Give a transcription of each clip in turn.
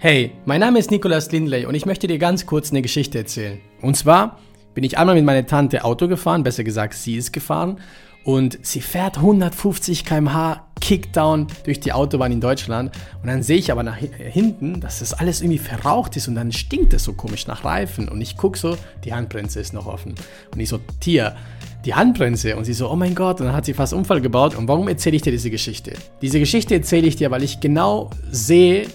Hey, mein Name ist Nicolas Lindley und ich möchte dir ganz kurz eine Geschichte erzählen. Und zwar bin ich einmal mit meiner Tante Auto gefahren, besser gesagt, sie ist gefahren und sie fährt 150 km/h Kickdown durch die Autobahn in Deutschland. Und dann sehe ich aber nach hinten, dass das alles irgendwie verraucht ist und dann stinkt es so komisch nach Reifen. Und ich gucke so, die Handbremse ist noch offen. Und ich so, Tier, die Handbremse? Und sie so, oh mein Gott, und dann hat sie fast Unfall gebaut. Und warum erzähle ich dir diese Geschichte? Diese Geschichte erzähle ich dir, weil ich genau sehe,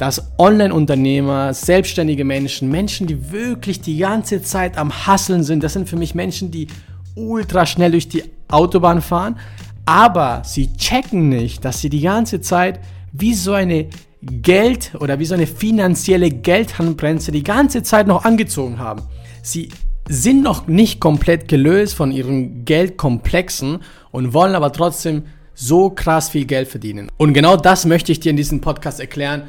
dass Online-Unternehmer, selbstständige Menschen, Menschen, die wirklich die ganze Zeit am Hasseln sind, das sind für mich Menschen, die ultra schnell durch die Autobahn fahren, aber sie checken nicht, dass sie die ganze Zeit wie so eine Geld- oder wie so eine finanzielle Geldhandbremse die ganze Zeit noch angezogen haben. Sie sind noch nicht komplett gelöst von ihren Geldkomplexen und wollen aber trotzdem so krass viel Geld verdienen. Und genau das möchte ich dir in diesem Podcast erklären,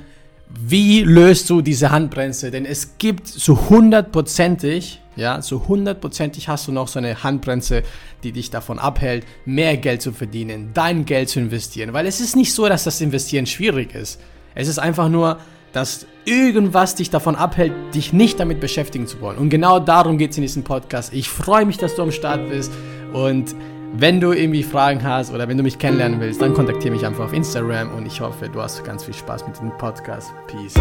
wie löst du diese Handbremse? Denn es gibt so hundertprozentig, ja, so hundertprozentig hast du noch so eine Handbremse, die dich davon abhält, mehr Geld zu verdienen, dein Geld zu investieren. Weil es ist nicht so, dass das Investieren schwierig ist. Es ist einfach nur, dass irgendwas dich davon abhält, dich nicht damit beschäftigen zu wollen. Und genau darum geht es in diesem Podcast. Ich freue mich, dass du am Start bist und wenn du irgendwie Fragen hast oder wenn du mich kennenlernen willst, dann kontaktiere mich einfach auf Instagram und ich hoffe, du hast ganz viel Spaß mit dem Podcast. Peace.